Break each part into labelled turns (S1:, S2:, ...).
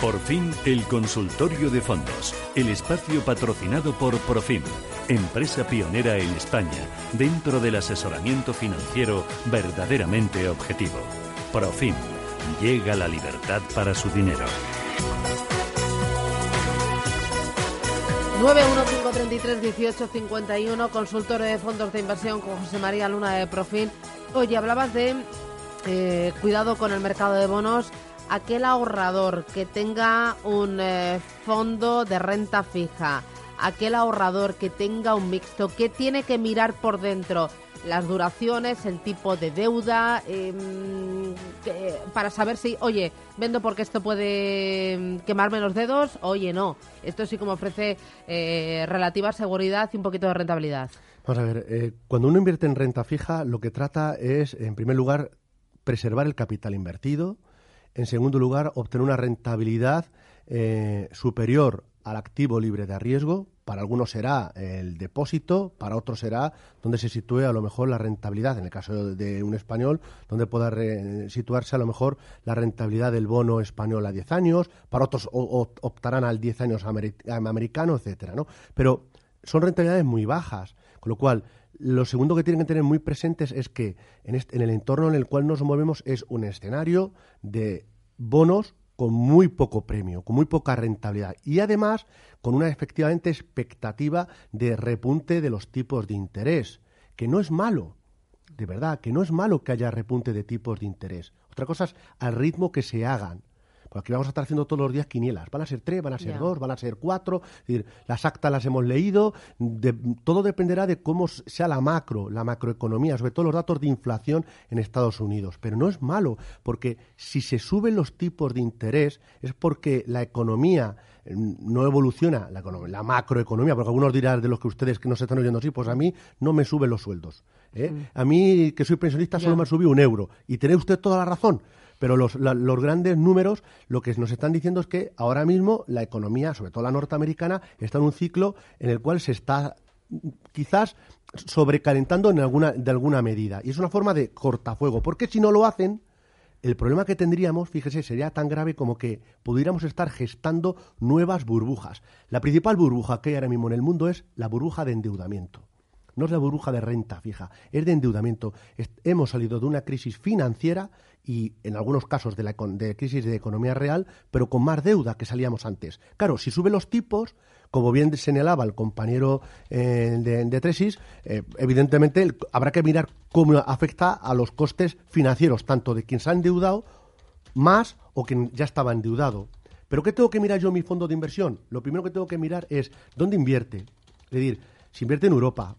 S1: Por fin, el consultorio de fondos, el espacio patrocinado por Profim, empresa pionera en España dentro del asesoramiento financiero verdaderamente objetivo. Profim, llega la libertad para su dinero.
S2: 915331851, consultorio de fondos de inversión con José María Luna de Profim. Oye, hablabas de eh, cuidado con el mercado de bonos aquel ahorrador que tenga un eh, fondo de renta fija, aquel ahorrador que tenga un mixto, que tiene que mirar por dentro las duraciones, el tipo de deuda, em, para saber si, oye, vendo porque esto puede em, quemarme los dedos, oye, no. Esto sí como ofrece eh, relativa seguridad y un poquito de rentabilidad.
S3: Vamos a ver, eh, cuando uno invierte en renta fija, lo que trata es, en primer lugar, preservar el capital invertido, en segundo lugar, obtener una rentabilidad eh, superior al activo libre de riesgo. Para algunos será el depósito, para otros será donde se sitúe a lo mejor la rentabilidad, en el caso de un español, donde pueda situarse a lo mejor la rentabilidad del bono español a 10 años, para otros optarán al 10 años americano, etcétera, ¿no? Pero son rentabilidades muy bajas, con lo cual lo segundo que tienen que tener muy presentes es que en, el entorno en el cual nos movemos es un escenario de bonos con muy poco premio, con muy poca rentabilidad y además con una efectivamente expectativa de repunte de los tipos de interés, que no es malo, de verdad, que no es malo que haya repunte de tipos de interés. Otra cosa es al ritmo que se hagan. Porque aquí vamos a estar haciendo todos los días quinielas. Van a ser tres, van a ser dos, van a ser cuatro. Es decir, las actas las hemos leído. todo dependerá de cómo sea la macro, la macroeconomía, sobre todo los datos de inflación en Estados Unidos. Pero no es malo, porque si se suben los tipos de interés es porque la economía mm, no evoluciona, la, la macroeconomía, porque algunos dirán de los que ustedes que nos están oyendo así, pues a mí no me suben los sueldos. ¿eh? Mm. A mí, que soy pensionista, solo me ha subido un euro. Y tiene usted toda la razón. Pero los, los grandes números lo que nos están diciendo es que ahora mismo la economía, sobre todo la norteamericana, está en un ciclo en el cual se está quizás sobrecalentando en alguna, de alguna medida. Y es una forma de cortafuego. Porque si no lo hacen, el problema que tendríamos, fíjese, sería tan grave como que pudiéramos estar gestando nuevas burbujas. La principal burbuja que hay ahora mismo en el mundo es la burbuja de endeudamiento. No es la burbuja de renta fija, es de endeudamiento. hemos salido de una crisis financiera y en algunos casos de, la, crisis de economía real, pero con más deuda que salíamos antes. Claro, si suben los tipos, como bien señalaba el compañero eh, de, Tresis, eh, evidentemente habrá que mirar cómo afecta a los costes financieros, tanto de quien se ha endeudado más o quien ya estaba endeudado. Pero ¿qué tengo que mirar yo en mi fondo de inversión? Lo primero que tengo que mirar es dónde invierte. Es decir, si invierte en Europa,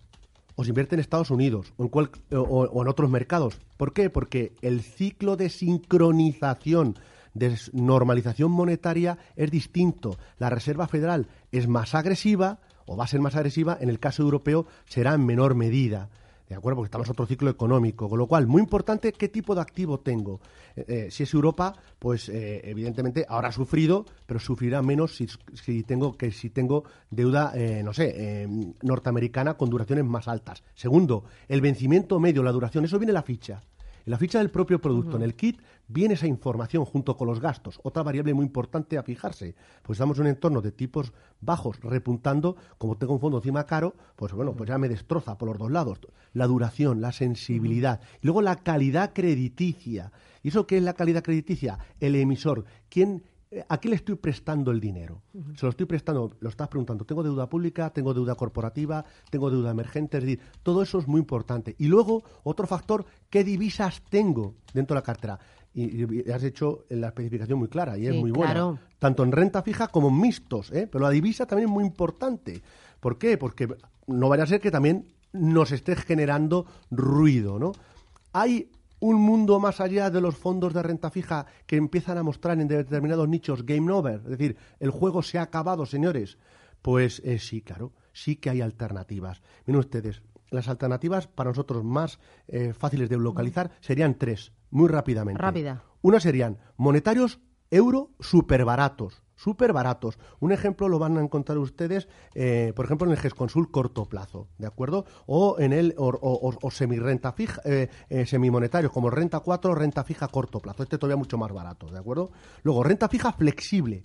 S3: o se invierte en Estados Unidos o en, o en otros mercados. ¿Por qué? Porque el ciclo de sincronización de normalización monetaria es distinto. La Reserva Federal es más agresiva o va a ser más agresiva, en el caso europeo será en menor medida. ¿De acuerdo? Porque estamos en otro ciclo económico. Con lo cual, muy importante qué tipo de activo tengo. Eh, eh, si es Europa, pues eh, evidentemente ahora ha sufrido, pero sufrirá menos si, si tengo que si tengo deuda, no sé, norteamericana con duraciones más altas. Segundo, el vencimiento medio, la duración, eso viene en la ficha. En la ficha del propio producto, en el kit, viene esa información junto con los gastos. Otra variable muy importante a fijarse. Pues estamos en un entorno de tipos bajos repuntando, como tengo un fondo encima caro, pues bueno, pues ya me destroza por los dos lados. La duración, la sensibilidad. Y luego la calidad crediticia. ¿Y eso qué es la calidad crediticia? El emisor. ¿Quién eh, ¿A qué le estoy prestando el dinero? Se lo estoy prestando, lo estás preguntando, ¿tengo deuda pública? ¿Tengo deuda corporativa? ¿Tengo deuda emergente? Es decir, todo eso es muy importante. Y luego, otro factor, ¿qué divisas tengo dentro de la cartera? Y, has hecho la especificación muy clara y es muy buena. Tanto en renta fija como en mixtos, ¿eh? Pero la divisa también es muy importante. ¿Por qué? Porque no vaya a ser que también nos esté generando ruido, ¿no? Hay un mundo más allá de los fondos de renta fija que empiezan a mostrar en determinados nichos game over, es decir, el juego se ha acabado, señores. Pues eh, sí, claro, sí que hay alternativas. Miren ustedes, las alternativas para nosotros más eh, fáciles de localizar serían tres, muy rápidamente.
S2: Rápida.
S3: Una serían monetarios euro super baratos. súper baratos. Un ejemplo lo van a encontrar ustedes, eh, por ejemplo, en el GESConsul corto plazo, ¿de acuerdo? O en el o, o, semirrenta fija, eh, eh, semimonetario, como renta 4, renta fija corto plazo. Este todavía mucho más barato, ¿de acuerdo? Luego, renta fija flexible,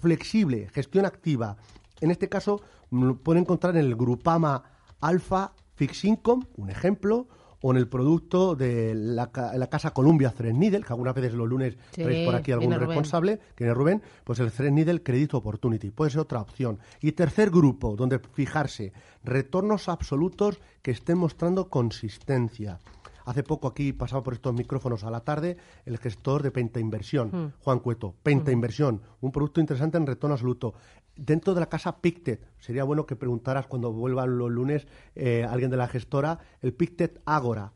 S3: flexible, gestión activa. En este caso, lo pueden encontrar en el Grupama Alpha Fix Income, un ejemplo, o en el producto de la, casa Columbia Threadneedle, que algunas veces los lunes traéis por aquí algún responsable, que es Rubén, pues el Threadneedle Credit Opportunity, puede ser otra opción. Y tercer grupo, donde fijarse, retornos absolutos que estén mostrando consistencia. Hace poco aquí pasaba por estos micrófonos a la tarde el gestor de Penta Inversión, hmm. Juan Cueto. Penta hmm. Inversión, un producto interesante en retorno absoluto dentro de la casa Pictet, sería bueno que preguntaras cuando vuelvan los lunes eh, alguien de la gestora, el Pictet Agora,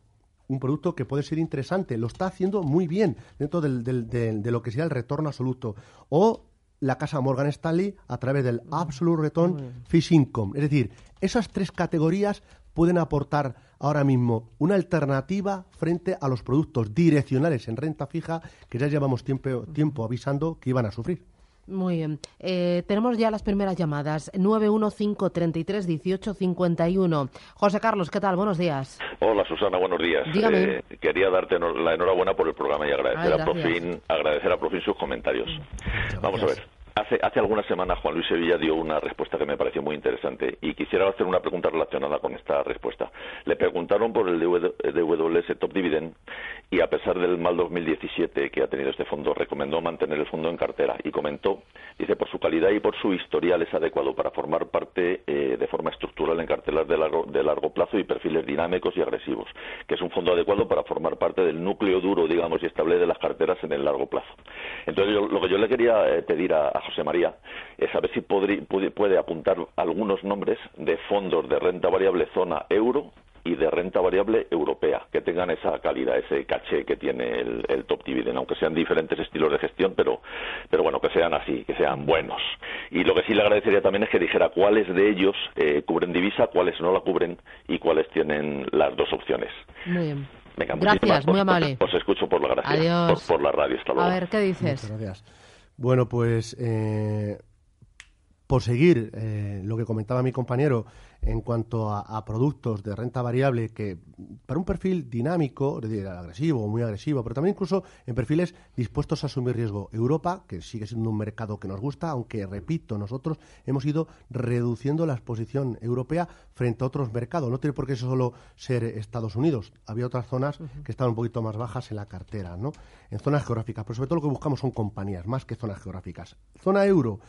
S3: un producto que puede ser interesante, lo está haciendo muy bien dentro de lo que sea el retorno absoluto. O la casa Morgan Stanley a través del mm. Absolute Return Fish Income. Es decir, esas tres categorías pueden aportar ahora mismo una alternativa frente a los productos direccionales en renta fija que ya llevamos tiempo, tiempo avisando que iban a sufrir.
S2: Muy bien. Eh, tenemos ya las primeras llamadas. 915331851. José Carlos, ¿qué tal? Buenos días.
S4: Hola, Susana, buenos días.
S2: Dígame. Eh,
S4: quería darte la enhorabuena por el programa y agradecer, a, Profin, agradecer a Profin sus comentarios. Vamos a ver. Hace, hace algunas semanas Juan Luis Sevilla dio una respuesta que me pareció muy interesante y quisiera hacer una pregunta relacionada con esta respuesta. Le preguntaron por el DWS Top Dividend y a pesar del mal 2017 que ha tenido este fondo, recomendó mantener el fondo en cartera y comentó, dice, por su calidad y por su historial es adecuado para formar parte eh, de forma estructural en carteras de largo, de largo plazo y perfiles dinámicos y agresivos, que es un fondo adecuado para formar parte del núcleo duro, digamos, y estable de las carteras en el largo plazo. Entonces, lo que yo le quería eh, pedir a José María es a ver si puede apuntar algunos nombres de fondos de renta variable zona euro y de renta variable europea, que tengan esa calidad, ese caché que tiene el, top dividend, aunque sean diferentes estilos de gestión, pero, pero bueno, que sean así, que sean buenos. Y lo que sí le agradecería también es que dijera cuáles de ellos eh, cubren divisa, cuáles no la cubren y cuáles tienen las dos opciones.
S2: Muy bien. gracias, muy amable.
S4: Os escucho por la gracia, por, por, la radio. Hasta luego.
S2: A ver, ¿qué dices?
S3: gracias. Bueno, pues eh, por seguir eh, lo que comentaba mi compañero, en cuanto a, productos de renta variable que para un perfil dinámico, es decir, agresivo o muy agresivo, pero también incluso en perfiles dispuestos a asumir riesgo. Europa, que sigue siendo un mercado que nos gusta, aunque repito, nosotros hemos ido reduciendo la exposición europea frente a otros mercados. No tiene por qué solo ser Estados Unidos. Había otras zonas que estaban un poquito más bajas en la cartera, ¿no? En zonas geográficas, pero sobre todo lo que buscamos son compañías, más que zonas geográficas. Zona euro,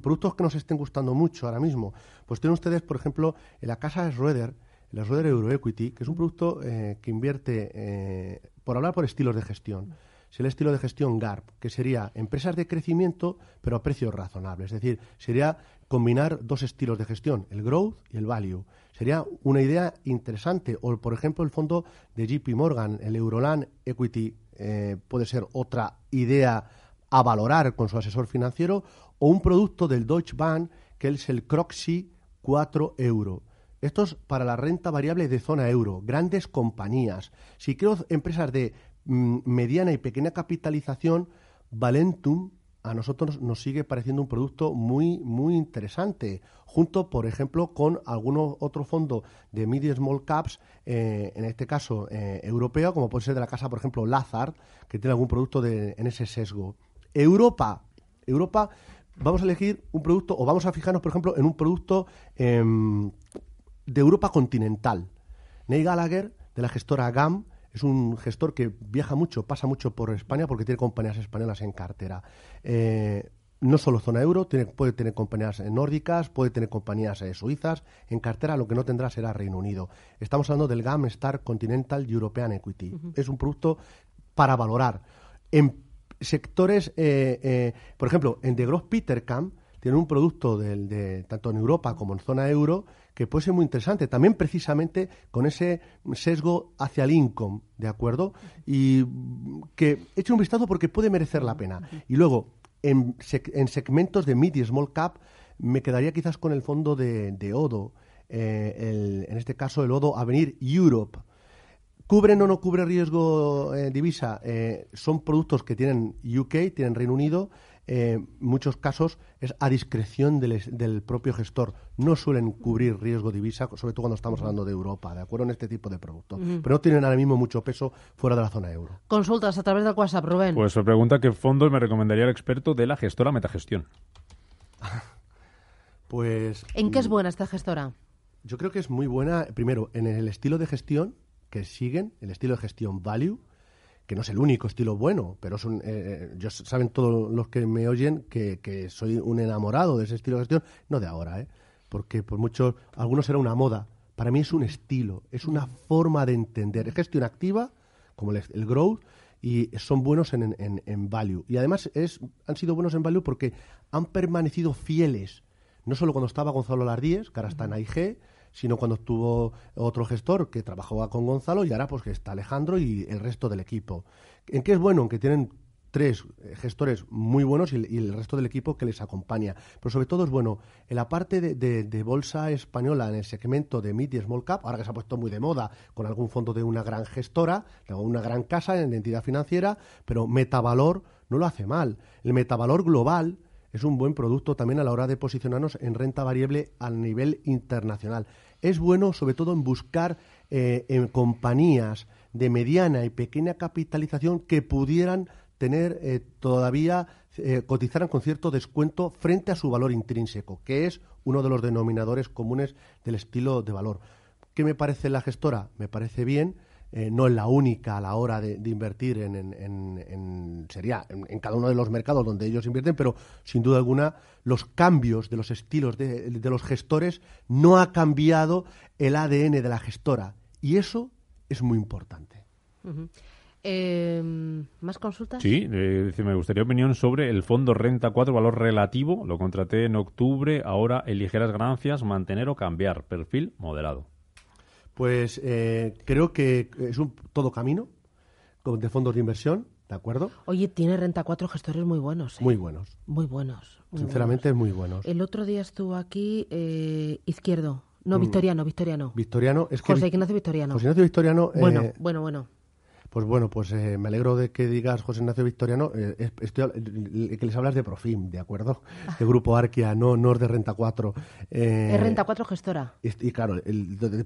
S3: productos que nos estén gustando mucho ahora mismo, pues tienen ustedes, por ejemplo, en la casa Schroeder, la Schroeder Euroequity, que es un producto eh, que invierte, eh, por hablar por estilos de gestión, es el estilo de gestión GARP, que sería empresas de crecimiento, pero a precios razonables. Es decir, sería combinar dos estilos de gestión, el growth y el value. Sería una idea interesante. O, por ejemplo, el fondo de JP Morgan, el Euroland Equity, eh, puede ser otra idea a valorar con su asesor financiero, o un producto del Deutsche Bank, que es el Croxy 4 euro. Esto es para la renta variable de zona euro, grandes compañías. Si quiero empresas de mm, mediana y pequeña capitalización, Valentum a nosotros nos sigue pareciendo un producto muy, muy interesante, junto, por ejemplo, con algún otro fondo de mid small caps, eh, en este caso eh, europeo, como puede ser de la casa, por ejemplo, Lazard, que tiene algún producto de, en ese sesgo. Europa. Europa vamos a elegir un producto o vamos a fijarnos, por ejemplo, en un producto em, de Europa continental. Ney Gallagher, de la gestora GAM, es un gestor que viaja mucho, pasa mucho por España porque tiene compañías españolas en cartera. Eh, no solo zona euro, tiene, puede tener compañías nórdicas, puede tener compañías eh, suizas. En cartera lo que no tendrá será Reino Unido. Estamos hablando del GAM Star Continental European Equity. Es un producto para valorar. En sectores, eh, eh, por ejemplo, en The Growth Petercam tiene un producto de, tanto en Europa como en zona euro que puede ser muy interesante, también precisamente con ese sesgo hacia el income, ¿de acuerdo? Y que eche un vistazo porque puede merecer la pena. Y luego, en, en segmentos de mid y small cap, me quedaría quizás con el fondo de, de Odo, eh, en este caso el Odo Avenir Europe, ¿Cubren o no cubre riesgo eh, divisa? Eh, son productos que tienen UK, tienen Reino Unido. en muchos casos es a discreción del, propio gestor. No suelen cubrir riesgo divisa, sobre todo cuando estamos hablando de Europa, ¿de acuerdo? En este tipo de productos. Pero no tienen ahora mismo mucho peso fuera de la zona euro.
S2: Consultas a través del WhatsApp, Rubén.
S5: Pues se pregunta qué fondos me recomendaría el experto de la gestora Metagestión.
S3: pues.
S2: ¿En qué es mm, buena esta gestora?
S3: Yo creo que es muy buena, primero, en el estilo de gestión que siguen, el estilo de gestión value, que no es el único estilo bueno, pero son, eh, eh saben todos los que me oyen que, soy un enamorado de ese estilo de gestión, no de ahora, ¿eh? porque por mucho, algunos era una moda, para mí es un estilo, es una forma de entender, es gestión activa, como el, el growth, y son buenos en, en, en, value. Y además es, han sido buenos en value porque han permanecido fieles, no solo cuando estaba Gonzalo Lardíez, que ahora está en AIG, sino cuando estuvo otro gestor que trabajaba con Gonzalo y ahora pues que está Alejandro y el resto del equipo. ¿En qué es bueno? En que tienen tres eh, gestores muy buenos y, el resto del equipo que les acompaña. Pero sobre todo es bueno, en la parte de, bolsa española, en el segmento de mid y small cap, ahora que se ha puesto muy de moda con algún fondo de una gran gestora, de una gran casa en entidad financiera, pero Metavalor no lo hace mal. El Metavalor global es un buen producto también a la hora de posicionarnos en renta variable a nivel internacional. Es bueno, sobre todo, en buscar eh, en compañías de mediana y pequeña capitalización que pudieran tener eh, todavía eh, cotizaran con cierto descuento frente a su valor intrínseco, que es uno de los denominadores comunes del estilo de valor. ¿Qué me parece la gestora? Me parece bien eh, no es la única a la hora de, invertir en, sería en, cada uno de los mercados donde ellos invierten, pero sin duda alguna los cambios de los estilos de, los gestores no ha cambiado el ADN de la gestora y eso es muy importante.
S2: Em, ¿Más consultas?
S5: Sí, eh, me gustaría opinión sobre el fondo Renta 4 Valor Relativo. Lo contraté en octubre, ahora en ligeras ganancias, mantener o cambiar. Perfil moderado.
S3: Pues eh, creo que es un todo camino de fondos de inversión, ¿de acuerdo?
S2: Oye, tiene Renta 4 gestores muy buenos.
S3: ¿eh? Muy buenos.
S2: Muy buenos.
S3: Sinceramente, muy buenos.
S2: El otro día estuvo aquí eh, Izquierdo. No, mm. Victoriano, Victoriano.
S3: Victoriano, es que...
S2: José Ignacio Victoriano.
S3: José Ignacio Victoriano...
S2: Bueno, bueno, bueno.
S3: Pues bueno, pues eh, me alegro de que digas José Ignacio Victoriano, eh, que les hablas de Profim, ¿de acuerdo? De Grupo Arquia, no, no es de Renta 4.
S2: Eh, es Renta 4 gestora.
S3: Y, claro,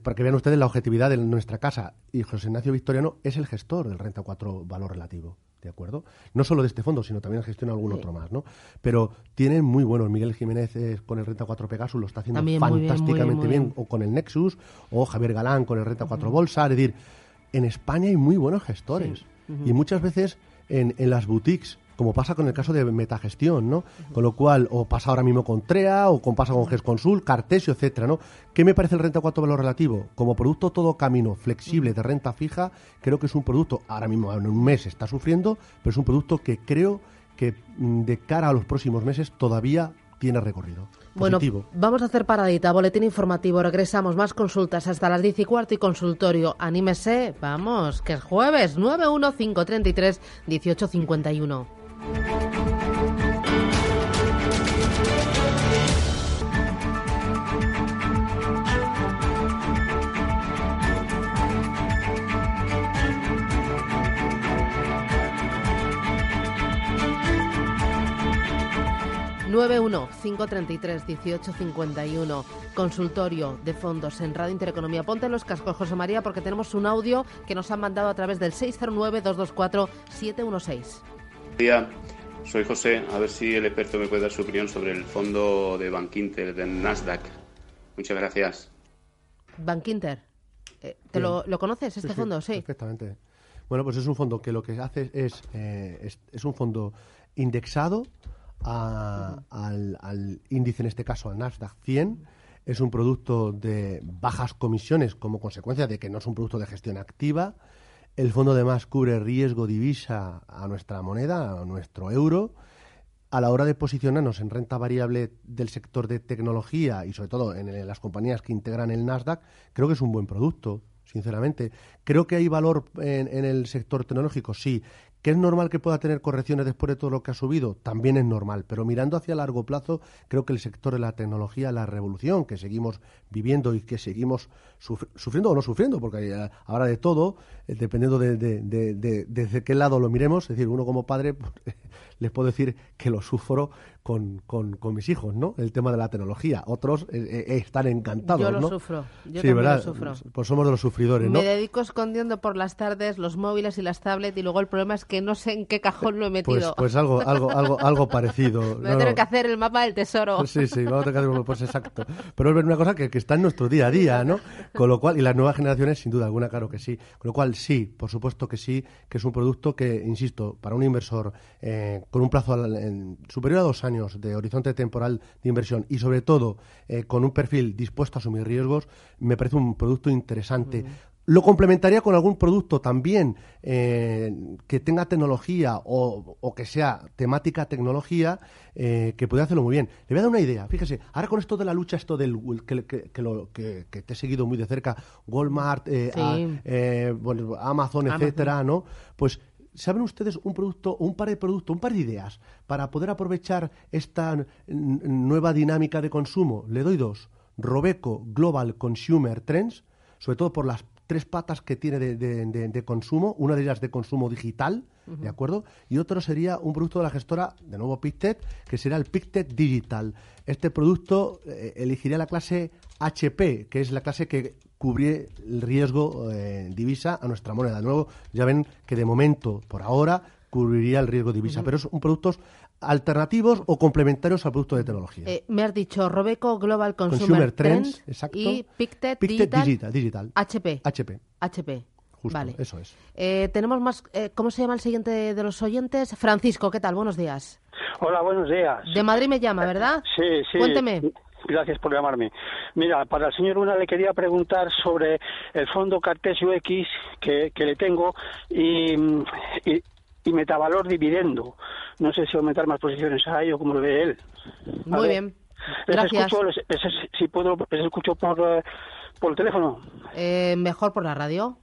S3: para que vean ustedes la objetividad de nuestra casa, y José Ignacio Victoriano es el gestor del Renta 4 Valor Relativo. ¿De acuerdo? No solo de este fondo, sino también gestiona algún otro más, ¿no? Pero tienen muy buenos. Miguel Jiménez con el Renta 4 Pegasus lo está haciendo fantásticamente bien, o con el Nexus, o Javier Galán con el Renta 4 Bolsa. Es decir, en España hay muy buenos gestores. Y muchas veces en, las boutiques, como pasa con el caso de metagestión, ¿no? Con lo cual, o pasa ahora mismo con TREA, o con, pasa con GESConsul, Cartesio, etcétera, ¿no? ¿Qué me parece el renta 4 valor relativo? Como producto todo camino, flexible, de renta fija, creo que es un producto, ahora mismo en un mes está sufriendo, pero es un producto que creo que mm, de cara a los próximos meses todavía tiene recorrido.
S2: Bueno, vamos a hacer paradita, boletín informativo, regresamos, más consultas hasta las 10 y cuarto y consultorio. Anímese, vamos, que es jueves, 91533 1851. 91-533-1851, consultorio de fondos en Radio Intereconomía. Ponte los cascos, José María, porque tenemos un audio que nos han mandado a través del 609-224-716.
S6: Día. Soy José, a ver si el experto me puede dar su opinión sobre el fondo de Bankinter, de Nasdaq. Muchas gracias.
S2: Bankinter, eh, ¿te lo, conoces este fondo? Sí,
S3: perfectamente. Bueno, pues es un fondo que lo que hace es, eh, es, es un fondo indexado al, índice, en este caso al Nasdaq 100. Es un producto de bajas comisiones como consecuencia de que no es un producto de gestión activa. El fondo además cubre riesgo divisa a nuestra moneda, a nuestro euro. A la hora de posicionarnos en renta variable del sector de tecnología y sobre todo en, las compañías que integran el Nasdaq, creo que es un buen producto, sinceramente. Creo que hay valor en, en el sector tecnológico, sí ¿Que es normal que pueda tener correcciones después de todo lo que ha subido? También es normal, pero mirando hacia largo plazo, creo que el sector de la tecnología, la revolución que seguimos viviendo y que seguimos sufriendo o no sufriendo, porque ahora de todo, eh, dependiendo de, desde qué lado lo miremos, es decir, uno como padre, les puedo decir que lo sufro con, con, mis hijos, ¿no? El tema de la tecnología. Otros eh, eh, están encantados,
S2: Yo
S3: lo
S2: sufro, yo sí, ¿verdad? lo sufro.
S3: Pues somos de los sufridores,
S2: ¿no? Me dedico escondiendo por las tardes los móviles y las tablets y luego el problema es que no sé en qué cajón lo he
S3: pues,
S2: metido.
S3: Pues, algo, algo, algo, algo parecido.
S2: Me voy a tener que hacer el mapa del tesoro.
S3: Sí, sí, vamos a tener que hacer pues exacto. Pero es una cosa que, que, está en nuestro día a día, ¿no? Con lo cual, y las nuevas generaciones, sin duda alguna, claro que sí. Con lo cual, sí, por supuesto que sí, que es un producto que, insisto, para un inversor eh, con un plazo superior a dos años de horizonte temporal de inversión y sobre todo eh, con un perfil dispuesto a asumir riesgos, me parece un producto interesante. Lo complementaría con algún producto también eh, que tenga tecnología o, que sea temática tecnología eh, que pueda hacerlo muy bien. Le voy a dar una idea. Fíjese, ahora con esto de la lucha, esto del que, que, te he seguido muy de cerca, Walmart, Amazon, etcétera, ¿no? Pues ¿Saben ustedes un producto, un par de productos, un par de ideas para poder aprovechar esta nueva dinámica de consumo? Le doy dos. Robeco Global Consumer Trends, sobre todo por las tres patas que tiene de, consumo, una de ellas de consumo digital, ¿de acuerdo? Y otro sería un producto de la gestora, de nuevo Pictet, que será el Pictet Digital. Este producto eh, elegiría la clase HP, que es la clase que cubrir el riesgo eh, divisa a nuestra moneda. De nuevo, ya ven que de momento, por ahora, cubriría el riesgo divisa, pero son productos alternativos o complementarios al producto de tecnología.
S2: Eh, me has dicho Robeco Global Consumer, Trends, y Pictet, Digital, HP.
S3: HP.
S2: HP.
S3: Justo, vale. eso es.
S2: Eh, tenemos más, ¿cómo se llama el siguiente de los oyentes? Francisco, ¿qué tal? Buenos días.
S7: Hola, buenos días.
S2: De Madrid me llama, ¿verdad?
S7: Sí, sí.
S2: Cuénteme.
S7: Gracias por llamarme. Mira, para el señor Una le quería preguntar sobre el fondo Cartesio X que, que le tengo y, y, metavalor dividendo. No sé si aumentar más posiciones ahí o cómo lo ve él.
S2: Muy bien. Gracias.
S7: si puedo, les escucho por, eh, por el teléfono.
S2: Eh, mejor por la radio.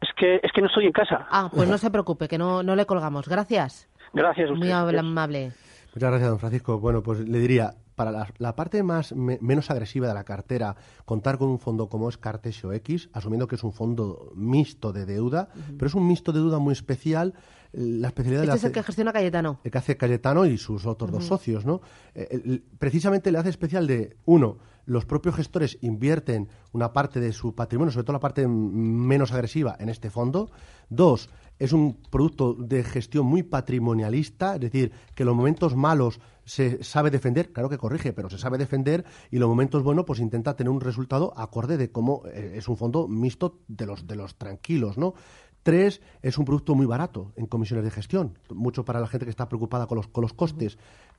S7: Es que, es que no estoy en casa.
S2: Ah, pues no se preocupe, que no, no le colgamos. Gracias.
S7: Gracias. Usted.
S2: Muy amable.
S3: Muchas gracias, don Francisco. Bueno, pues le diría, para la, parte más menos agresiva de la cartera, contar con un fondo como es Cartesio X, asumiendo que es un fondo mixto de deuda, pero es un mixto de deuda muy especial. La especialidad
S2: este es el que gestiona Cayetano.
S3: El que hace Cayetano y sus otros dos socios, ¿no? Eh, precisamente le hace especial de, uno, los propios gestores invierten una parte de su patrimonio, sobre todo la parte menos agresiva, en este fondo. Dos, es un producto de gestión muy patrimonialista, es decir, que los momentos malos se sabe defender, claro que corrige, pero se sabe defender y los momentos buenos pues intenta tener un resultado acorde de cómo eh, es un fondo mixto de los de los tranquilos, ¿no? Tres, es un producto muy barato en comisiones de gestión, mucho para la gente que está preocupada con los, con los costes.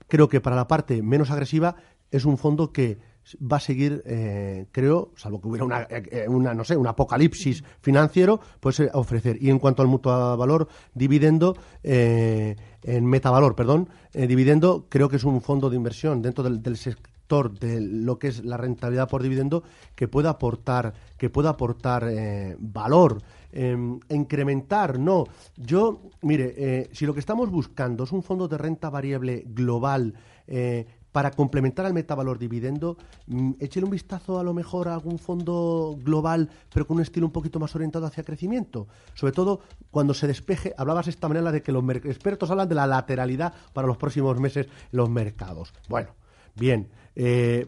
S3: Creo que para la parte menos agresiva es un fondo que va a seguir, eh, creo, salvo que hubiera una, eh, una, no sé, un apocalipsis financiero, pues eh, ofrecer. Y en cuanto al mutuo valor dividendo, en metavalor, perdón, dividendo, creo que es un fondo de inversión dentro del, sector de lo que es la rentabilidad por dividendo que pueda aportar, que pueda aportar valor. Em, incrementar, no. Yo, mire, si lo que estamos buscando es un fondo de renta variable global para complementar al metavalor dividendo, mm, échele un vistazo a lo mejor a algún fondo global, pero con un estilo un poquito más orientado hacia crecimiento. Sobre todo cuando se despeje, hablabas esta manera de que los expertos hablan de la lateralidad para los próximos meses en los mercados. Bueno, bien. Eh,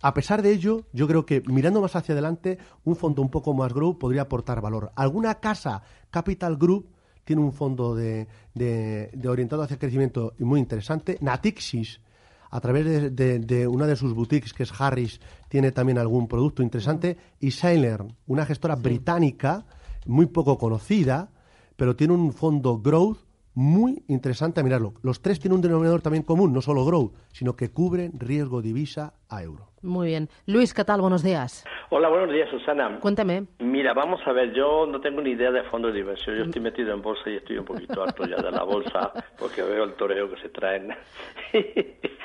S3: a pesar de ello, yo creo que mirando más hacia adelante, un fondo un poco más group podría aportar valor. Alguna casa Capital Group tiene un fondo de, de orientado hacia crecimiento muy interesante. Natixis a través de, una de sus boutiques, que es Harris, tiene también algún producto interesante. Y Seiler, una gestora británica muy poco conocida, pero tiene un fondo growth muy interesante a mirarlo. Los tres tienen un denominador también común, no solo growth, sino que cubren riesgo divisa a euro.
S2: Muy bien. Luis, ¿qué tal? Buenos días.
S8: Hola, buenos días, Susana.
S2: Cuéntame.
S8: Mira, vamos a ver, yo no tengo ni idea de fondos de inversión. Yo estoy metido en bolsa y estoy un poquito harto ya de la bolsa porque veo el toreo que se traen.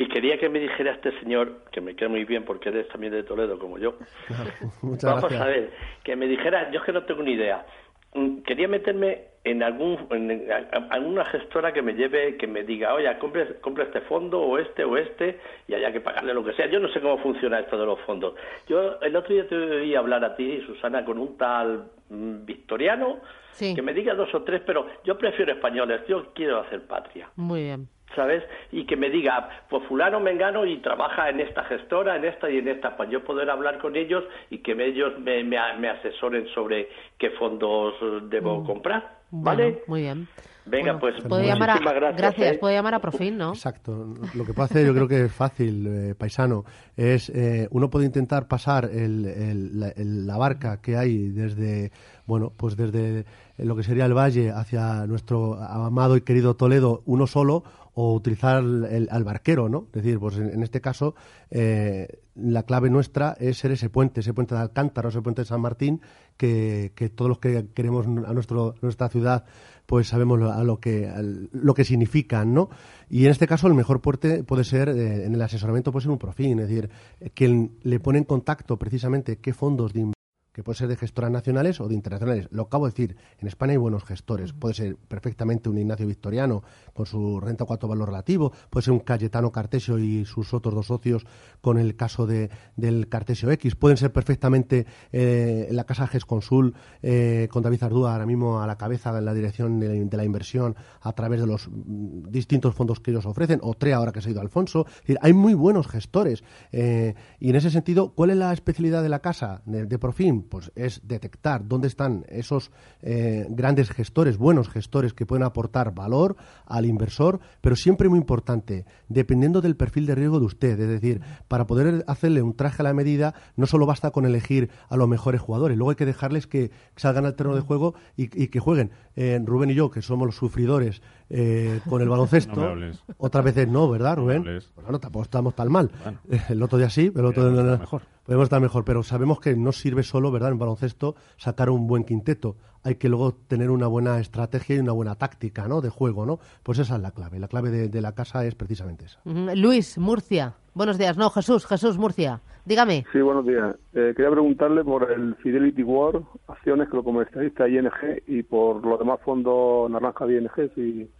S8: y quería que me dijera este señor, que me queda muy bien porque eres también de Toledo como yo.
S3: muchas
S8: vamos a ver, que me dijera, yo es que no tengo ni idea. Mm, quería meterme en algún en, alguna gestora que me lleve que me diga oye compre, compre este fondo o este o este y haya que pagarle lo que sea yo no sé cómo funciona esto de los fondos. Yo el otro día te oí hablar a ti Susana con un tal mm, victoriano que me diga dos o tres pero yo prefiero españoles yo quiero hacer patria.
S2: Muy bien
S8: ¿sabes? Y que me diga, pues fulano mengano y trabaja en esta gestora, en esta y en esta, para yo poder hablar con ellos y que ellos me, me, asesoren sobre qué fondos debo mm. comprar, ¿vale?
S2: muy bien.
S8: Venga, pues
S2: puede llamar a, gracias. gracias ¿eh? puede llamar a Profin, ¿no?
S3: Exacto. Lo que puede hacer, yo creo que es fácil, eh, paisano, es eh, uno puede intentar pasar el, la barca que hay desde, bueno, pues desde lo que sería el valle hacia nuestro amado y querido Toledo, uno solo, o utilizar el, al barquero, ¿no? Es decir, pues en, este caso eh, la clave nuestra es ser ese puente, ese puente de Alcántara, ese puente de San Martín, que, todos los que queremos a nuestro, nuestra ciudad pues sabemos lo, a lo que lo que significan, ¿no? Y en este caso el mejor puente puede ser eh, en el asesoramiento puede ser un profín, es decir, quien le pone en contacto precisamente qué fondos de que puede ser de gestoras nacionales o de internacionales. Lo acabo de decir, en España hay buenos gestores. Puede ser perfectamente un Ignacio Victoriano con su renta cuatro valor relativo, puede ser un Cayetano Cartesio y sus otros dos socios con el caso de, del Cartesio X. Pueden ser perfectamente eh, la Casa Gesconsul eh, con David Ardúa ahora mismo a la cabeza en la dirección de la, inversión a través de los mm, distintos fondos que ellos ofrecen, o TREA ahora que se ha ido Alfonso. hay muy buenos gestores. Eh, y en ese sentido, ¿cuál es la especialidad de la casa de, de Profim? Pues es detectar dónde están esos eh, grandes gestores, buenos gestores que pueden aportar valor al inversor, pero siempre muy importante, dependiendo del perfil de riesgo de usted. Es decir, para poder hacerle un traje a la medida, no solo basta con elegir a los mejores jugadores, luego hay que dejarles que salgan al terreno de juego y, que jueguen. Eh, Rubén y yo, que somos los sufridores eh, con el baloncesto, otras veces no, ¿verdad, Rubén? pues bueno, tampoco estamos tan mal. El otro día sí, pero el otro día no. Mejor podemos estar mejor, pero sabemos que no sirve solo, ¿verdad?, en baloncesto sacar un buen quinteto. Hay que luego tener una buena estrategia y una buena táctica, ¿no?, de juego, ¿no? Pues esa es la clave. La clave de, la casa es precisamente esa.
S2: Luis, Murcia. Buenos días. No, Jesús, Jesús, Murcia. Dígame.
S9: Sí, buenos días. Eh, quería preguntarle por el Fidelity War, acciones que lo comercializa ING y por los demás fondos naranja de ING, si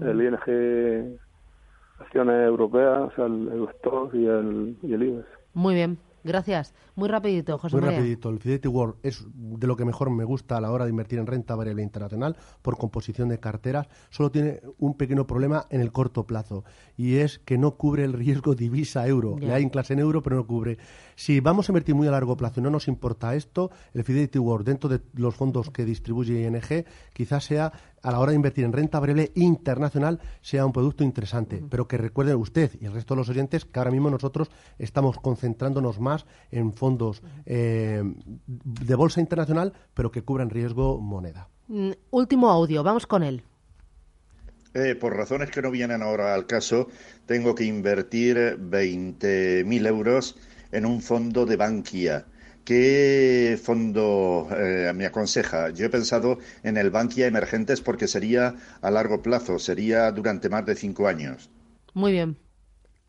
S9: el ING acciones europeas, o sea, el Eurostox y el, y el IBEX.
S2: Muy bien. Gracias. Muy rapidito, José
S3: Muy rapidito. El Fidelity World es de lo que mejor me gusta a la hora de invertir en renta variable internacional por composición de carteras. Solo tiene un pequeño problema en el corto plazo y es que no cubre el riesgo divisa euro. Le hay en clase en euro, pero no cubre. Si vamos a invertir muy a largo plazo y no nos importa esto, el Fidelity World dentro de los fondos que distribuye ING quizás sea a la hora de invertir en renta variable internacional sea un producto interesante. Pero que recuerde usted y el resto de los oyentes que ahora mismo nosotros estamos concentrándonos más en fondos eh, de bolsa internacional, pero que cubran riesgo moneda.
S2: Mm, último audio, vamos con él.
S10: Eh, por razones que no vienen ahora al caso, tengo que invertir 20.000 euros en un fondo de Bankia. ¿Qué fondo eh, me aconseja? Yo he pensado en el Bankia Emergentes porque sería a largo plazo, sería durante más de cinco años.
S2: Muy bien.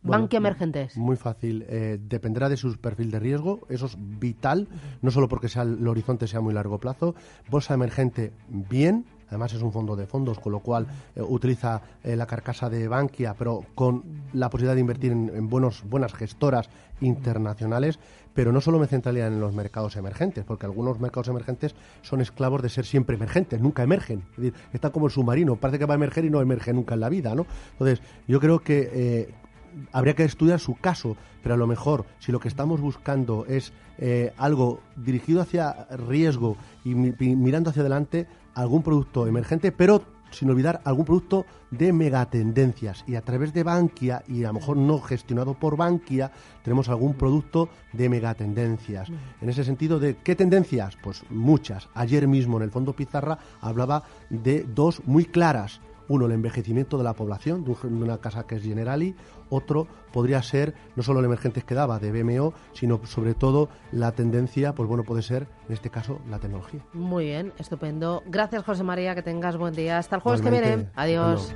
S2: Bankia Emergentes.
S3: Muy fácil. Eh, dependerá de su perfil de riesgo. Eso es vital, no solo porque sea el horizonte sea muy largo plazo. Bolsa emergente, bien. Además es un fondo de fondos, con lo cual eh, utiliza la carcasa de Bankia, pero con la posibilidad de invertir en, en buenos, buenas gestoras internacionales pero no solo me centraría en los mercados emergentes, porque algunos mercados emergentes son esclavos de ser siempre emergentes, nunca emergen. Es decir, está como el submarino, parece que va a emerger y no emerge nunca en la vida, ¿no? Entonces, yo creo que eh, habría que estudiar su caso, pero a lo mejor, si lo que estamos buscando es eh, algo dirigido hacia riesgo y mirando hacia adelante, algún producto emergente, pero sin olvidar algún producto de megatendencias. Y a través de Bankia, y a lo mejor no gestionado por Bankia, tenemos algún producto de megatendencias. En ese sentido, ¿de qué tendencias? Pues muchas. Ayer mismo en el Fondo Pizarra hablaba de dos muy claras. Uno, el envejecimiento de la población, de una casa que es Generali. Otro podría ser no solo el emergente que daba de BMO, sino sobre todo la tendencia, pues bueno, puede ser en este caso la tecnología.
S2: Muy bien, estupendo. Gracias, José María, que tengas buen día. Hasta el jueves que viene. Adiós.